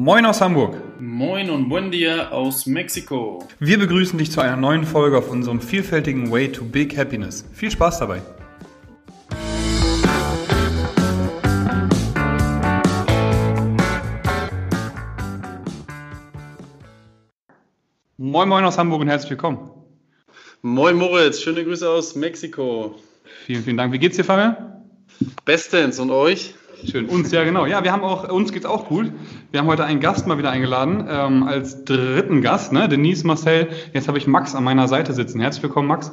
Moin aus Hamburg. Moin und buen dia aus Mexiko. Wir begrüßen dich zu einer neuen Folge auf unserem vielfältigen Way to Big Happiness. Viel Spaß dabei. Moin Moin aus Hamburg und herzlich willkommen. Moin Moritz, schöne Grüße aus Mexiko. Vielen, vielen Dank. Wie geht's dir, Fabian? Bestens und euch? Schön, uns ja genau. Ja, wir haben auch, uns geht's auch gut. Wir haben heute einen Gast mal wieder eingeladen, ähm, als dritten Gast, ne? Denise Marcel. Jetzt habe ich Max an meiner Seite sitzen. Herzlich willkommen, Max.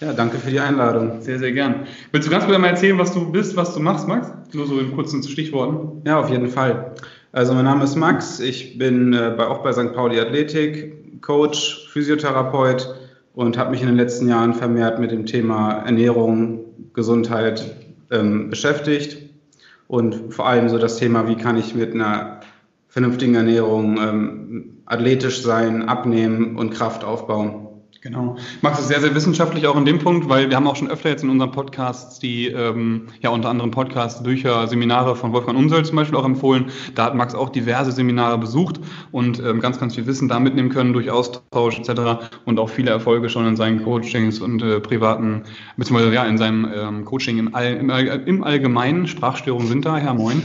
Ja, danke für die Einladung. Sehr, sehr gern. Willst du ganz kurz mal erzählen, was du bist, was du machst, Max? Nur so in kurzen Stichworten. Ja, auf jeden Fall. Also mein Name ist Max, ich bin äh, bei, auch bei St. Pauli Athletik, Coach, Physiotherapeut und habe mich in den letzten Jahren vermehrt mit dem Thema Ernährung, Gesundheit ähm, beschäftigt und vor allem so das Thema, wie kann ich mit einer vernünftigen Ernährung ähm, athletisch sein, abnehmen und Kraft aufbauen. Genau. Max ist sehr, sehr wissenschaftlich auch in dem Punkt, weil wir haben auch schon öfter jetzt in unseren Podcasts die, ähm, ja unter anderem Podcasts, Bücher, Seminare von Wolfgang Unsöll zum Beispiel auch empfohlen. Da hat Max auch diverse Seminare besucht und ähm, ganz, ganz viel Wissen da mitnehmen können durch Austausch etc. und auch viele Erfolge schon in seinen Coachings und äh, privaten, beziehungsweise ja in seinem ähm, Coaching im, All, im, im Allgemeinen, Sprachstörungen sind da, Herr Moin,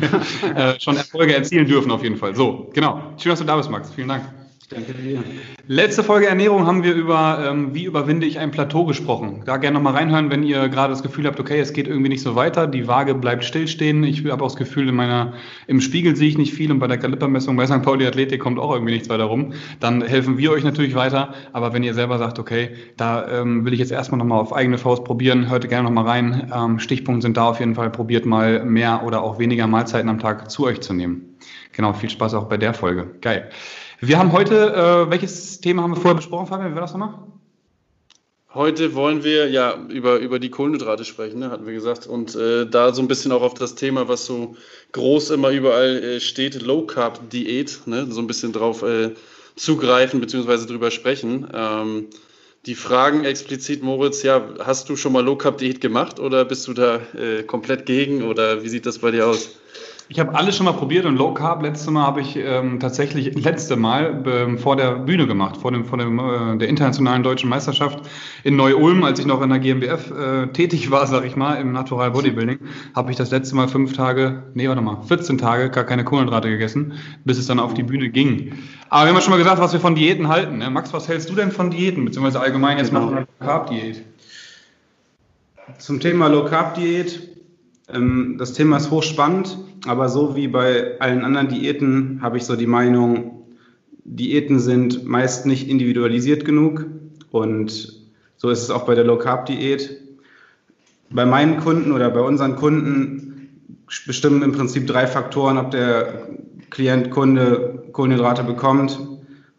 äh, schon Erfolge erzielen dürfen auf jeden Fall. So, genau. Schön, dass du da bist, Max. Vielen Dank. Danke dir. Letzte Folge Ernährung haben wir über, ähm, wie überwinde ich ein Plateau gesprochen. Da gerne nochmal reinhören, wenn ihr gerade das Gefühl habt, okay, es geht irgendwie nicht so weiter, die Waage bleibt stillstehen. Ich habe auch das Gefühl, in meiner, im Spiegel sehe ich nicht viel und bei der Kalipermessung bei St. Pauli Athletik kommt auch irgendwie nichts weiter rum. Dann helfen wir euch natürlich weiter. Aber wenn ihr selber sagt, okay, da ähm, will ich jetzt erstmal nochmal auf eigene Faust probieren, hört gerne nochmal rein. Ähm, Stichpunkte sind da auf jeden Fall. Probiert mal mehr oder auch weniger Mahlzeiten am Tag zu euch zu nehmen. Genau, viel Spaß auch bei der Folge. Geil. Wir haben heute, äh, welches Thema haben wir vorher besprochen, Fabian? Wie war das nochmal? Heute wollen wir ja über, über die Kohlenhydrate sprechen, ne, hatten wir gesagt. Und äh, da so ein bisschen auch auf das Thema, was so groß immer überall äh, steht, Low Carb Diät, ne, so ein bisschen drauf äh, zugreifen bzw. drüber sprechen. Ähm, die Fragen explizit, Moritz, ja, hast du schon mal Low Carb Diät gemacht oder bist du da äh, komplett gegen oder wie sieht das bei dir aus? Ich habe alles schon mal probiert und Low Carb letzte Mal habe ich ähm, tatsächlich letzte Mal ähm, vor der Bühne gemacht, vor dem vor dem äh, der internationalen deutschen Meisterschaft in Neu-Ulm, als ich noch in der GmbF äh, tätig war, sag ich mal, im Natural Bodybuilding, habe ich das letzte Mal fünf Tage, nee, warte mal, 14 Tage gar keine Kohlenhydrate gegessen, bis es dann auf die Bühne ging. Aber wir haben ja schon mal gesagt, was wir von Diäten halten. Ne? Max, was hältst du denn von Diäten, beziehungsweise allgemein jetzt genau. mal von einer Low Carb Diät? Zum Thema Low Carb Diät ähm, das Thema ist hochspannend, aber so wie bei allen anderen Diäten habe ich so die Meinung, Diäten sind meist nicht individualisiert genug und so ist es auch bei der Low Carb Diät. Bei meinen Kunden oder bei unseren Kunden bestimmen im Prinzip drei Faktoren, ob der Klient, Kunde Kohlenhydrate bekommt.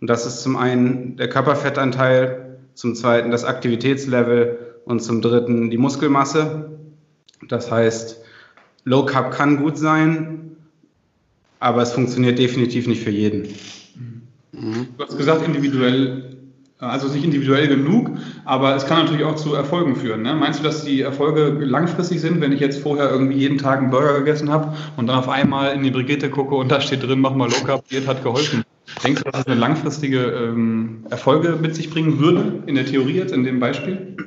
Und das ist zum einen der Körperfettanteil, zum zweiten das Aktivitätslevel und zum dritten die Muskelmasse. Das heißt, Low Carb kann gut sein, aber es funktioniert definitiv nicht für jeden. Mhm. Du hast gesagt, individuell, also nicht individuell genug, aber es kann natürlich auch zu Erfolgen führen. Ne? Meinst du, dass die Erfolge langfristig sind, wenn ich jetzt vorher irgendwie jeden Tag einen Burger gegessen habe und dann auf einmal in die Brigitte gucke und da steht drin, mach mal Low Carb, Diät hat geholfen? Denkst du, dass es eine langfristige ähm, Erfolge mit sich bringen würde, in der Theorie jetzt, in dem Beispiel?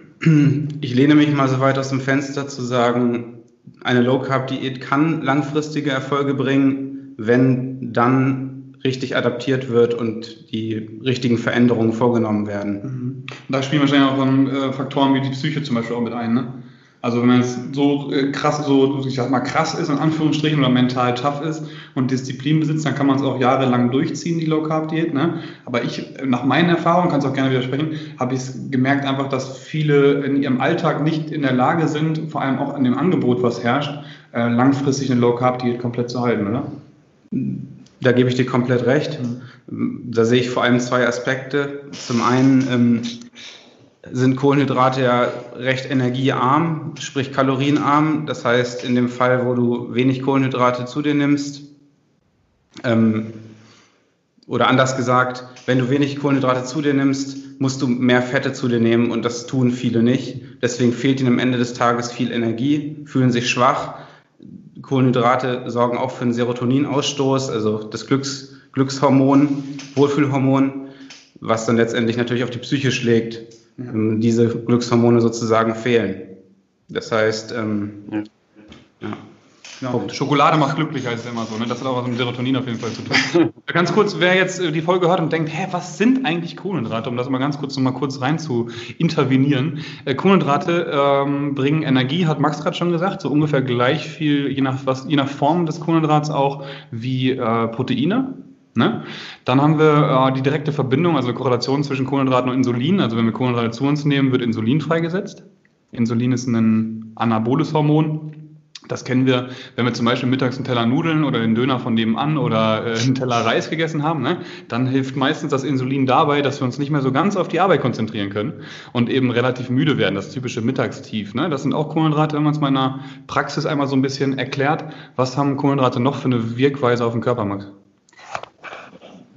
Ich lehne mich mal so weit aus dem Fenster zu sagen, eine Low Carb Diät kann langfristige Erfolge bringen, wenn dann richtig adaptiert wird und die richtigen Veränderungen vorgenommen werden. Mhm. Da spielen wahrscheinlich auch äh, Faktoren wie die Psyche zum Beispiel auch mit ein. Ne? Also wenn man jetzt so äh, krass, so ich sag mal krass ist, in Anführungsstrichen, oder mental tough ist und Disziplin besitzt, dann kann man es auch jahrelang durchziehen, die Low Carb Diät. Ne? Aber ich, nach meinen Erfahrungen, kannst auch gerne widersprechen, habe ich es gemerkt einfach, dass viele in ihrem Alltag nicht in der Lage sind, vor allem auch an dem Angebot, was herrscht, äh, langfristig eine Low Carb Diät komplett zu halten, oder? Da gebe ich dir komplett recht. Mhm. Da sehe ich vor allem zwei Aspekte. Zum einen ähm, sind Kohlenhydrate ja recht energiearm, sprich kalorienarm. Das heißt, in dem Fall, wo du wenig Kohlenhydrate zu dir nimmst, ähm, oder anders gesagt, wenn du wenig Kohlenhydrate zu dir nimmst, musst du mehr Fette zu dir nehmen und das tun viele nicht. Deswegen fehlt ihnen am Ende des Tages viel Energie, fühlen sich schwach. Kohlenhydrate sorgen auch für einen Serotoninausstoß, also das Glücks, Glückshormon, Wohlfühlhormon, was dann letztendlich natürlich auf die Psyche schlägt. Ähm, diese Glückshormone sozusagen fehlen. Das heißt, ähm, ja. ja. Genau. Schokolade macht glücklich, heißt es immer so. Ne? Das hat auch was mit Serotonin auf jeden Fall zu tun. ganz kurz, wer jetzt äh, die Folge hört und denkt, hä, was sind eigentlich Kohlenhydrate? Um das mal ganz kurz noch mal kurz rein zu intervenieren. Äh, Kohlenhydrate ähm, bringen Energie, hat Max gerade schon gesagt, so ungefähr gleich viel, je nach, was, je nach Form des Kohlenhydrats auch, wie äh, Proteine. Ne? Dann haben wir äh, die direkte Verbindung, also Korrelation zwischen Kohlenhydraten und Insulin. Also wenn wir Kohlenhydrate zu uns nehmen, wird Insulin freigesetzt. Insulin ist ein anaboles Hormon das kennen wir, wenn wir zum Beispiel mittags einen Teller Nudeln oder den Döner von nebenan oder äh, einen Teller Reis gegessen haben, ne? dann hilft meistens das Insulin dabei, dass wir uns nicht mehr so ganz auf die Arbeit konzentrieren können und eben relativ müde werden, das typische Mittagstief. Ne? Das sind auch Kohlenhydrate, wenn man es mal in der Praxis einmal so ein bisschen erklärt. Was haben Kohlenhydrate noch für eine Wirkweise auf den Körper, Max?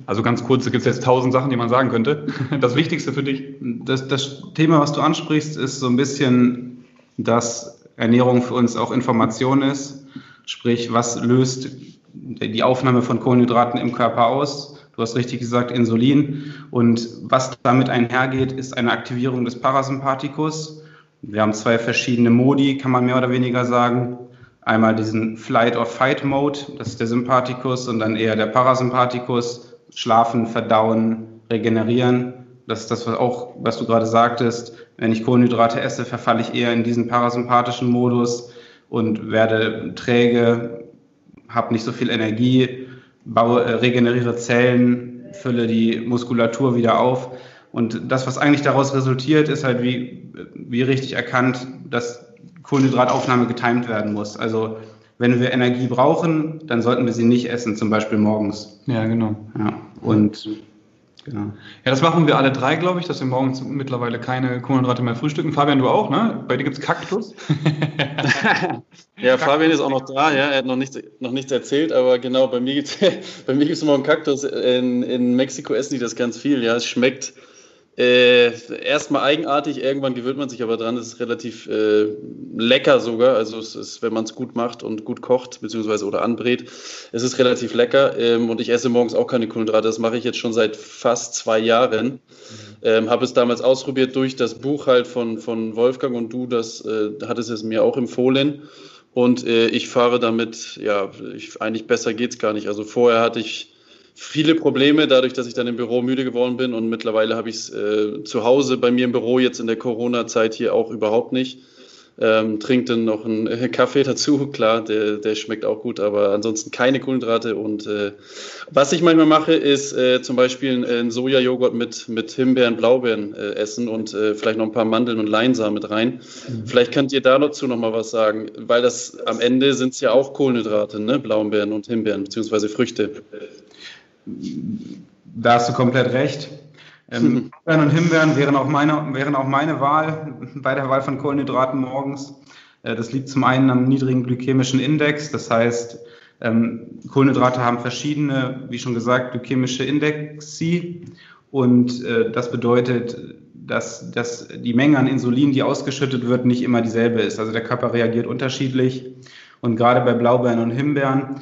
Also ganz kurz, da gibt es jetzt tausend Sachen, die man sagen könnte. Das Wichtigste für dich? Das, das Thema, was du ansprichst, ist so ein bisschen das Ernährung für uns auch Information ist. Sprich, was löst die Aufnahme von Kohlenhydraten im Körper aus? Du hast richtig gesagt, Insulin. Und was damit einhergeht, ist eine Aktivierung des Parasympathikus. Wir haben zwei verschiedene Modi, kann man mehr oder weniger sagen. Einmal diesen Flight or Fight Mode, das ist der Sympathikus, und dann eher der Parasympathikus. Schlafen, verdauen, regenerieren. Das ist das, was auch, was du gerade sagtest. Wenn ich Kohlenhydrate esse, verfalle ich eher in diesen parasympathischen Modus und werde träge, habe nicht so viel Energie, baue, äh, regeneriere Zellen, fülle die Muskulatur wieder auf. Und das, was eigentlich daraus resultiert, ist halt wie, wie richtig erkannt, dass Kohlenhydrataufnahme getimt werden muss. Also wenn wir Energie brauchen, dann sollten wir sie nicht essen, zum Beispiel morgens. Ja, genau. Ja, und Genau. Ja, das machen wir alle drei, glaube ich, dass wir morgens mittlerweile keine Kohlenhydrate mehr frühstücken. Fabian, du auch, ne? Bei dir gibt es Kaktus. ja, Kaktus. Fabian ist auch noch da, ja. Er hat noch nichts, noch nichts erzählt, aber genau, bei mir gibt es morgen Kaktus. In, in Mexiko essen die das ganz viel, ja. Es schmeckt äh, erstmal eigenartig, irgendwann gewöhnt man sich aber dran. Es ist relativ äh, lecker sogar. Also es ist, wenn man es gut macht und gut kocht, beziehungsweise oder anbrät, es ist relativ lecker. Ähm, und ich esse morgens auch keine Kohlenhydrate. Das mache ich jetzt schon seit fast zwei Jahren. Ähm, Habe es damals ausprobiert durch das Buch halt von, von Wolfgang und du, das äh, hattest es mir auch empfohlen. Und äh, ich fahre damit, ja, ich, eigentlich besser geht es gar nicht. Also vorher hatte ich viele Probleme, dadurch, dass ich dann im Büro müde geworden bin und mittlerweile habe ich es äh, zu Hause bei mir im Büro jetzt in der Corona-Zeit hier auch überhaupt nicht. Ähm, trinkt dann noch einen äh, Kaffee dazu, klar, der, der schmeckt auch gut, aber ansonsten keine Kohlenhydrate. Und äh, was ich manchmal mache, ist äh, zum Beispiel einen Sojajoghurt mit, mit Himbeeren, Blaubeeren äh, essen und äh, vielleicht noch ein paar Mandeln und Leinsamen mit rein. Mhm. Vielleicht könnt ihr dazu noch mal was sagen, weil das am Ende sind es ja auch Kohlenhydrate, ne? Blaubeeren und Himbeeren, beziehungsweise Früchte da hast du komplett recht. Ähm, Himbeeren und Himbeeren wären auch, meine, wären auch meine Wahl bei der Wahl von Kohlenhydraten morgens. Äh, das liegt zum einen am niedrigen glykämischen Index. Das heißt, ähm, Kohlenhydrate haben verschiedene, wie schon gesagt, glykämische Indexe. Und äh, das bedeutet, dass, dass die Menge an Insulin, die ausgeschüttet wird, nicht immer dieselbe ist. Also der Körper reagiert unterschiedlich. Und gerade bei Blaubeeren und Himbeeren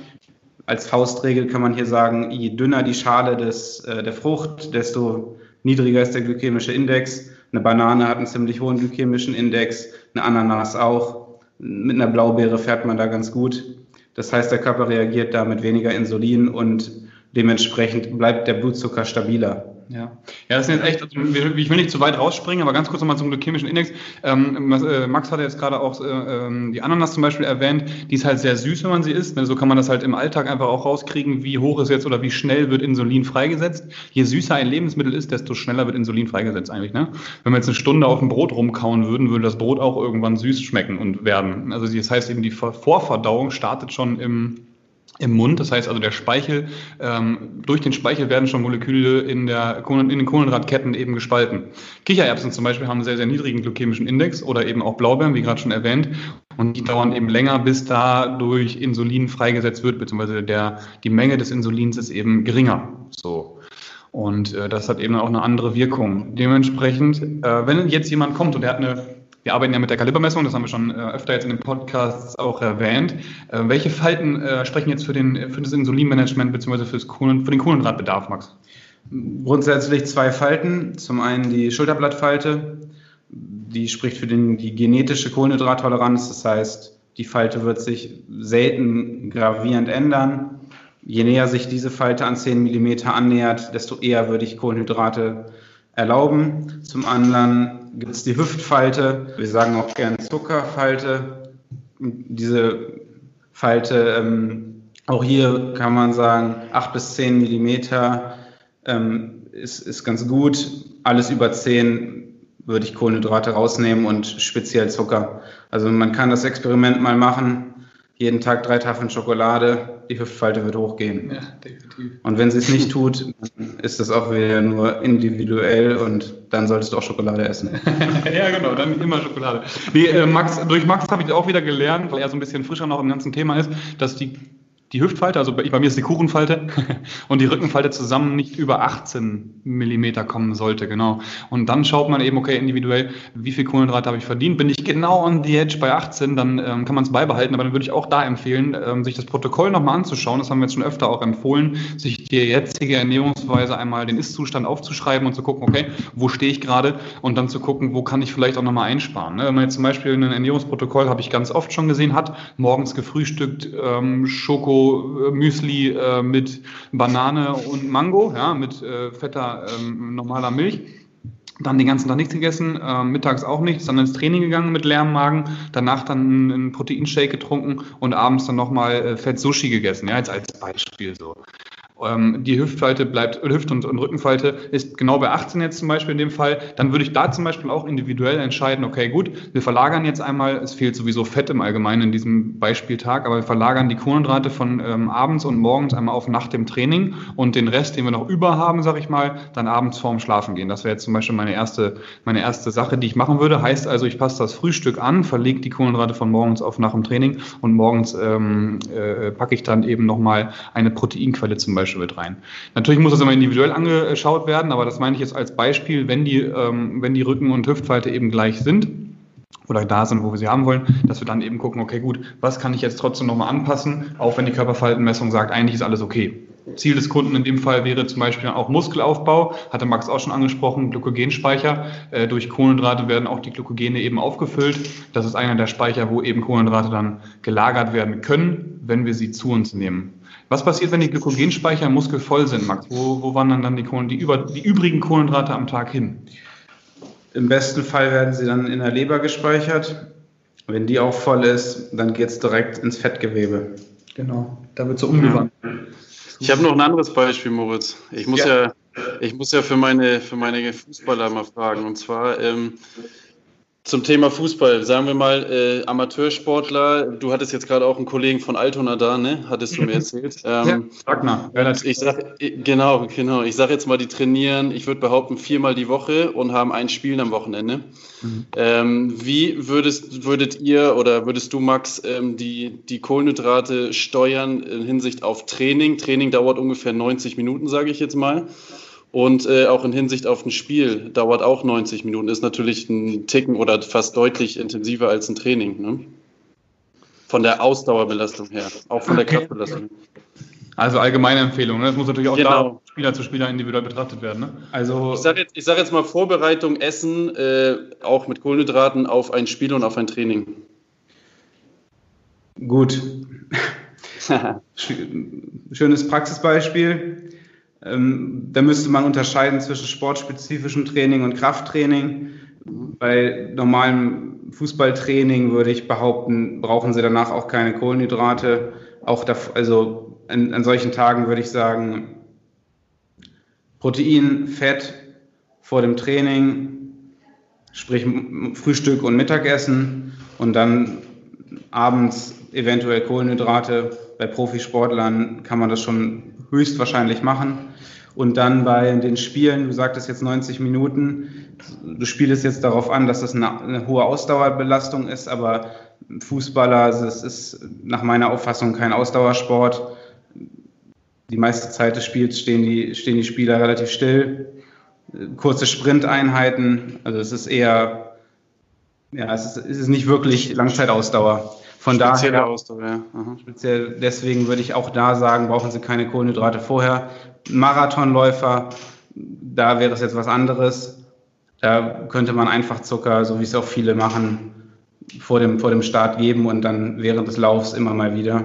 als Faustregel kann man hier sagen, je dünner die Schale des, äh, der Frucht, desto niedriger ist der glykämische Index. Eine Banane hat einen ziemlich hohen glykämischen Index, eine Ananas auch. Mit einer Blaubeere fährt man da ganz gut. Das heißt, der Körper reagiert da mit weniger Insulin und dementsprechend bleibt der Blutzucker stabiler. Ja. ja, das sind jetzt echt, also ich will nicht zu weit rausspringen, aber ganz kurz nochmal zum glykämischen Index. Ähm, äh, Max hatte jetzt gerade auch äh, ähm, die Ananas zum Beispiel erwähnt, die ist halt sehr süß, wenn man sie isst. Ne? So kann man das halt im Alltag einfach auch rauskriegen, wie hoch ist jetzt oder wie schnell wird Insulin freigesetzt. Je süßer ein Lebensmittel ist, desto schneller wird Insulin freigesetzt eigentlich. Ne? Wenn wir jetzt eine Stunde auf dem Brot rumkauen würden, würde das Brot auch irgendwann süß schmecken und werden. Also das heißt eben, die Vorverdauung startet schon im im Mund. Das heißt also, der Speichel, ähm, durch den Speichel werden schon Moleküle in, der, in den Kohlenhydratketten eben gespalten. Kichererbsen zum Beispiel haben einen sehr, sehr niedrigen glykämischen Index oder eben auch Blaubeeren, wie gerade schon erwähnt. Und die dauern eben länger, bis da durch Insulin freigesetzt wird, beziehungsweise der, die Menge des Insulins ist eben geringer. So. Und äh, das hat eben auch eine andere Wirkung. Dementsprechend, äh, wenn jetzt jemand kommt und der hat eine wir arbeiten ja mit der Kalibermessung, das haben wir schon äh, öfter jetzt in den Podcasts auch erwähnt. Äh, welche Falten äh, sprechen jetzt für, den, für das Insulinmanagement bzw. Für, für den Kohlenhydratbedarf, Max? Grundsätzlich zwei Falten. Zum einen die Schulterblattfalte, die spricht für den, die genetische Kohlenhydrattoleranz. Das heißt, die Falte wird sich selten gravierend ändern. Je näher sich diese Falte an 10 mm annähert, desto eher würde ich Kohlenhydrate erlauben. Zum anderen gibt es die Hüftfalte. Wir sagen auch gern Zuckerfalte. Diese Falte, ähm, auch hier kann man sagen, 8 bis 10 Millimeter ähm, ist, ist ganz gut. Alles über 10 würde ich Kohlenhydrate rausnehmen und speziell Zucker. Also man kann das Experiment mal machen. Jeden Tag drei Tafeln Schokolade, die Hüftfalte wird hochgehen. Ja, definitiv. Und wenn sie es nicht tut, ist das auch wieder nur individuell und dann solltest du auch Schokolade essen. ja, genau, dann immer Schokolade. Nee, äh, Max, durch Max habe ich auch wieder gelernt, weil er so ein bisschen frischer noch im ganzen Thema ist, dass die die Hüftfalte, also bei, bei mir ist die Kuchenfalte und die Rückenfalte zusammen nicht über 18 Millimeter kommen sollte, genau. Und dann schaut man eben, okay, individuell, wie viel Kohlenhydrate habe ich verdient. Bin ich genau on the edge bei 18, dann ähm, kann man es beibehalten, aber dann würde ich auch da empfehlen, ähm, sich das Protokoll nochmal anzuschauen. Das haben wir jetzt schon öfter auch empfohlen, sich die jetzige Ernährungsweise einmal den Ist-Zustand aufzuschreiben und zu gucken, okay, wo stehe ich gerade und dann zu gucken, wo kann ich vielleicht auch nochmal einsparen. Ne? Wenn man jetzt zum Beispiel ein Ernährungsprotokoll, habe ich ganz oft schon gesehen, hat, morgens gefrühstückt, ähm, Schoko, Müsli äh, mit Banane und Mango, ja, mit äh, fetter ähm, normaler Milch. Dann den ganzen Tag nichts gegessen, äh, mittags auch nichts, dann ins Training gegangen mit leerem Magen, danach dann einen Proteinshake getrunken und abends dann nochmal äh, Fett Sushi gegessen, ja, jetzt als Beispiel so. Ähm, die Hüftfalte bleibt, Hüft- und, und, Rückenfalte ist genau bei 18 jetzt zum Beispiel in dem Fall, dann würde ich da zum Beispiel auch individuell entscheiden, okay, gut, wir verlagern jetzt einmal, es fehlt sowieso Fett im Allgemeinen in diesem Beispieltag, aber wir verlagern die Kohlenhydrate von ähm, abends und morgens einmal auf nach dem Training und den Rest, den wir noch über haben, sag ich mal, dann abends vorm Schlafen gehen. Das wäre jetzt zum Beispiel meine erste, meine erste Sache, die ich machen würde. Heißt also, ich passe das Frühstück an, verlege die Kohlenhydrate von morgens auf nach dem Training und morgens ähm, äh, packe ich dann eben nochmal eine Proteinquelle zum Beispiel Beispiel mit rein. Natürlich muss das immer individuell angeschaut werden, aber das meine ich jetzt als Beispiel, wenn die, ähm, wenn die Rücken- und Hüftfalte eben gleich sind oder da sind, wo wir sie haben wollen, dass wir dann eben gucken, okay, gut, was kann ich jetzt trotzdem nochmal anpassen, auch wenn die Körperfaltenmessung sagt, eigentlich ist alles okay. Ziel des Kunden in dem Fall wäre zum Beispiel auch Muskelaufbau, hatte Max auch schon angesprochen, Glykogenspeicher. Äh, durch Kohlenhydrate werden auch die Glykogene eben aufgefüllt. Das ist einer der Speicher, wo eben Kohlenhydrate dann gelagert werden können, wenn wir sie zu uns nehmen. Was passiert, wenn die Glykogenspeicher im Muskel voll sind, Max? Wo, wo wandern dann die, Kohlen, die, über, die übrigen Kohlenhydrate am Tag hin? Im besten Fall werden sie dann in der Leber gespeichert. Wenn die auch voll ist, dann geht es direkt ins Fettgewebe. Genau, da wird so umgewandelt. Ich habe noch ein anderes Beispiel, Moritz. Ich muss ja, ja ich muss ja für meine, für meine Fußballer mal fragen. Und zwar, ähm, zum Thema Fußball, sagen wir mal, äh, Amateursportler, du hattest jetzt gerade auch einen Kollegen von Altona da, ne? Hattest du mir erzählt. Ähm, ja, Wagner, relativ. Ich sag, genau, genau. Ich sage jetzt mal, die trainieren, ich würde behaupten, viermal die Woche und haben ein Spiel am Wochenende. Mhm. Ähm, wie würdest, würdet ihr oder würdest du, Max, ähm, die, die Kohlenhydrate steuern in Hinsicht auf Training? Training dauert ungefähr 90 Minuten, sage ich jetzt mal. Und äh, auch in Hinsicht auf ein Spiel dauert auch 90 Minuten, ist natürlich ein Ticken oder fast deutlich intensiver als ein Training. Ne? Von der Ausdauerbelastung her, auch von der Kraftbelastung. Also allgemeine Empfehlung, ne? das muss natürlich auch genau. da Spieler zu Spieler individuell betrachtet werden. Ne? Also ich sage jetzt, sag jetzt mal Vorbereitung, Essen, äh, auch mit Kohlenhydraten auf ein Spiel und auf ein Training. Gut. Schönes Praxisbeispiel. Ähm, da müsste man unterscheiden zwischen sportspezifischem Training und Krafttraining. Bei normalem Fußballtraining würde ich behaupten, brauchen sie danach auch keine Kohlenhydrate. Auch da, also an, an solchen Tagen würde ich sagen, Protein, Fett vor dem Training, sprich Frühstück und Mittagessen und dann abends eventuell Kohlenhydrate. Bei Profisportlern kann man das schon höchstwahrscheinlich machen. Und dann bei den Spielen, du sagtest jetzt 90 Minuten, du spielst jetzt darauf an, dass das eine, eine hohe Ausdauerbelastung ist, aber Fußballer, also es ist nach meiner Auffassung kein Ausdauersport. Die meiste Zeit des Spiels stehen die, stehen die Spieler relativ still. Kurze Sprinteinheiten, also es ist eher Ja, es ist, es ist nicht wirklich Langzeitausdauer. Von Spezielle daher, Ausdauer, ja. Aha. speziell deswegen würde ich auch da sagen, brauchen Sie keine Kohlenhydrate vorher. Marathonläufer, da wäre es jetzt was anderes. Da könnte man einfach Zucker, so wie es auch viele machen, vor dem, vor dem Start geben und dann während des Laufs immer mal wieder.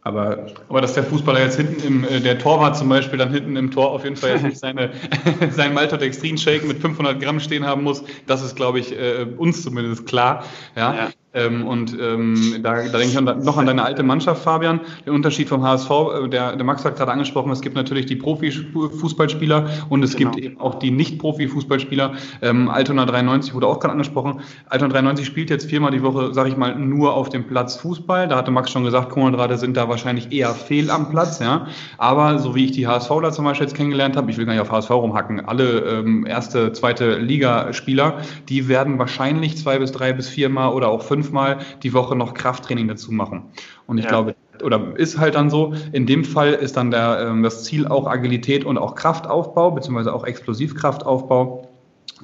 Aber Aber dass der Fußballer jetzt hinten im, äh, der Torwart zum Beispiel dann hinten im Tor auf jeden Fall jetzt nicht seine, sein Maltodextrin-Shake mit 500 Gramm stehen haben muss, das ist, glaube ich, äh, uns zumindest klar. Ja. Ja. Ähm, und ähm, da, da denke ich an- noch an deine alte Mannschaft, Fabian. Der Unterschied vom HSV, äh, der, der Max hat gerade angesprochen, es gibt natürlich die Profifußballspieler und es Genau. gibt eben auch die Nicht-Profi-Fußballspieler. Ähm, Altona 93 wurde auch gerade angesprochen. Altona 93 spielt jetzt viermal die Woche, sage ich mal, nur auf dem Platz Fußball. Da hatte Max schon gesagt, Kohlenhydrate sind da wahrscheinlich eher fehl am Platz. Ja. Aber so wie ich die HSVler zum Beispiel jetzt kennengelernt habe, ich will gar nicht auf HSV rumhacken, alle ähm, erste, zweite Ligaspieler, die werden wahrscheinlich zwei bis drei bis viermal oder auch fünfmal die Woche noch Krafttraining dazu machen. Und ich Ja. glaube, oder ist halt dann so, in dem Fall ist dann der, ähm, das Ziel auch Agilität und auch Kraftaufbau, beziehungsweise auch Explosivkraftaufbau.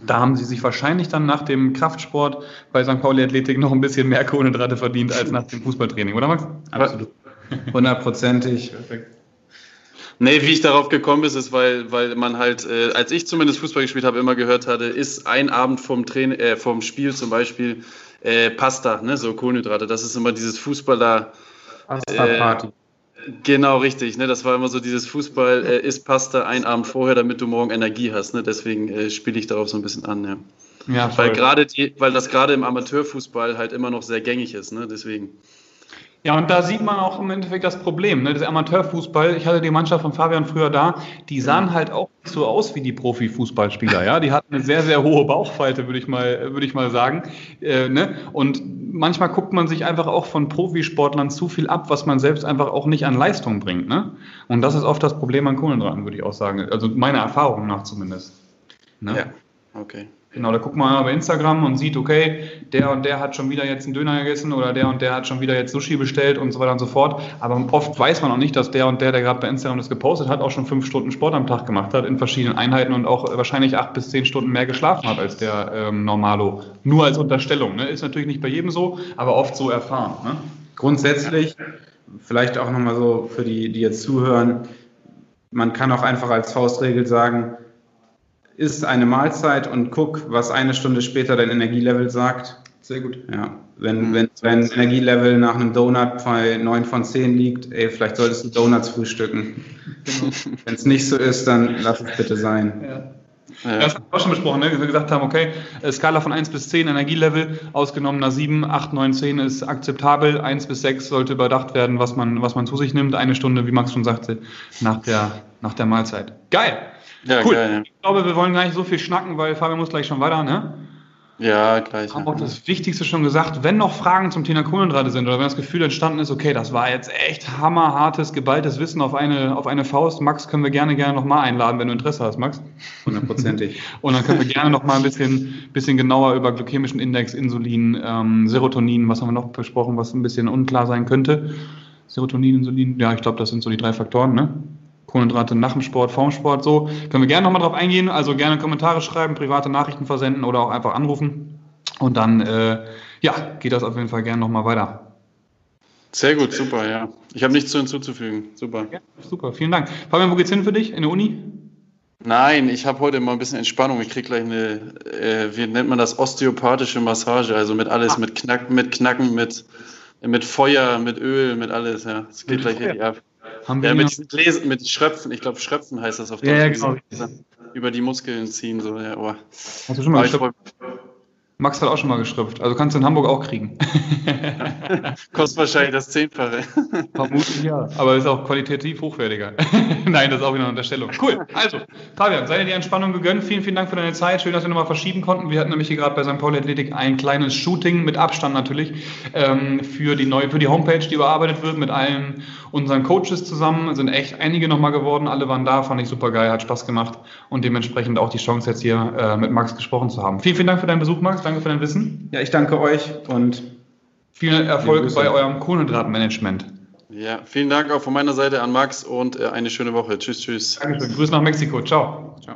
Da haben sie sich wahrscheinlich dann nach dem Kraftsport bei St. Pauli Athletik noch ein bisschen mehr Kohlenhydrate verdient als nach dem Fußballtraining, oder Max? absolut. Hundertprozentig. Nee, wie ich darauf gekommen bin, ist, weil, weil man halt, äh, als ich zumindest Fußball gespielt habe, immer gehört hatte, ist ein Abend vom, Train äh, vom Spiel zum Beispiel äh, Pasta, ne, so Kohlenhydrate. Das ist immer dieses Fußballer. Pasta-Party. Genau, richtig. Ne? Das war immer so dieses Fußball, äh, isst Pasta ein Abend vorher, damit du morgen Energie hast. Ne? Deswegen äh, spiele ich darauf so ein bisschen an. Ja. Ja, Weil, die, weil das gerade im Amateurfußball halt immer noch sehr gängig ist. Ne? Deswegen. Ja, und da sieht man auch im Endeffekt das Problem. Ne? Das Amateurfußball, ich hatte die Mannschaft von Fabian früher da, die sahen halt auch nicht so aus wie die Profifußballspieler. Ja? Die hatten eine sehr, sehr hohe Bauchfalte, würde ich mal, würde ich mal sagen. Äh, ne? Und manchmal guckt man sich einfach auch von Profisportlern zu viel ab, was man selbst einfach auch nicht an Leistung bringt. Ne? Und das ist oft das Problem an Kohlenhydraten, würde ich auch sagen. Also meiner Erfahrung nach zumindest. Ne? Ja, okay. Genau, da guckt man mal bei Instagram und sieht, okay, der und der hat schon wieder jetzt einen Döner gegessen oder der und der hat schon wieder jetzt Sushi bestellt und so weiter und so fort. Aber oft weiß man auch nicht, dass der und der, der gerade bei Instagram das gepostet hat, auch schon fünf Stunden Sport am Tag gemacht hat in verschiedenen Einheiten und auch wahrscheinlich acht bis zehn Stunden mehr geschlafen hat als der ähm, Normalo. Nur als Unterstellung. Ne? Ist natürlich nicht bei jedem so, aber oft so erfahren. Ne? Grundsätzlich, vielleicht auch nochmal so für die, die jetzt zuhören, man kann auch einfach als Faustregel sagen, isst eine Mahlzeit und guck, was eine Stunde später dein Energielevel sagt. Sehr gut. Ja, wenn, wenn dein Energielevel nach einem Donut bei 9 von 10 liegt, ey, vielleicht solltest du Donuts frühstücken. Wenn es nicht so ist, dann lass es bitte sein. Ja. Ja. Das haben wir auch schon besprochen, ne? wie wir gesagt haben, okay, äh, Skala von 1 bis 10, Energielevel, ausgenommener 7, 8, 9, 10 ist akzeptabel, 1 bis 6 sollte überdacht werden, was man, was man zu sich nimmt, eine Stunde, wie Max schon sagte, nach der, nach der Mahlzeit. Geil! Ja, cool. geil, Ich glaube, wir wollen gar nicht so viel schnacken, weil Fabian muss gleich schon weiter, ne? ja. gleich. Haben auch das Wichtigste schon gesagt. Wenn noch Fragen zum Thema Kohlenhydrate sind oder wenn das Gefühl entstanden ist, okay, das war jetzt echt hammerhartes, geballtes Wissen auf eine, auf eine Faust. Max können wir gerne, gerne nochmal einladen, wenn du Interesse hast, Max. Hundertprozentig. Und dann können wir gerne noch mal ein bisschen, bisschen genauer über glykämischen Index, Insulin, ähm, Serotonin, was haben wir noch besprochen, was ein bisschen unklar sein könnte. Serotonin, Insulin, ja, ich glaube, das sind so die drei Faktoren, ne? Kohlenhydrate nach dem Sport, vorm Sport, so. Können wir gerne nochmal drauf eingehen, also gerne Kommentare schreiben, private Nachrichten versenden oder auch einfach anrufen. Und dann, äh, ja, geht das auf jeden Fall gerne nochmal weiter. Sehr gut, super, ja. Ich habe nichts zu hinzuzufügen. Super. Ja, super, vielen Dank. Fabian, wo geht's hin für dich? In der Uni? Nein, ich habe heute mal ein bisschen Entspannung. Ich kriege gleich eine, äh, wie nennt man das, osteopathische Massage, also mit alles, mit Knack, mit Knacken, mit, mit Feuer, mit Öl, mit alles, ja. Es geht Mit gleich Feuer? richtig ab. Haben Ja, mit diesen Gläsern, mit Schröpfen, ich glaube Schröpfen heißt das auf Ja, ja, Deutsch. genau. Über die Muskeln ziehen, so, ja, oh. Hast du schon mal geschröpft? Max hat auch schon mal geschröpft. Also kannst du in Hamburg auch kriegen. Kostet wahrscheinlich das Zehnfache. Vermutlich ja. Aber ist auch qualitativ hochwertiger. Nein, das ist auch wieder eine Unterstellung. Cool. Also, Fabian, sei dir die Entspannung gegönnt. Vielen, vielen Dank für deine Zeit. Schön, dass wir nochmal verschieben konnten. Wir hatten nämlich hier gerade bei St. Pauli Athletik ein kleines Shooting mit Abstand natürlich ähm, für, die neue, für die Homepage, die überarbeitet wird mit allen unseren Coaches zusammen. Es sind echt einige nochmal geworden. Alle waren da. Fand ich super geil. Hat Spaß gemacht. Und dementsprechend auch die Chance jetzt hier äh, mit Max gesprochen zu haben. Vielen, vielen Dank für deinen Besuch, Max. Danke für dein Wissen. Ja, ich danke euch und Viel Erfolg bei eurem Kohlenhydratmanagement. Ja, vielen Dank auch von meiner Seite an Max und äh, eine schöne Woche. Tschüss, tschüss. Dankeschön. Grüße nach Mexiko. Ciao. ciao.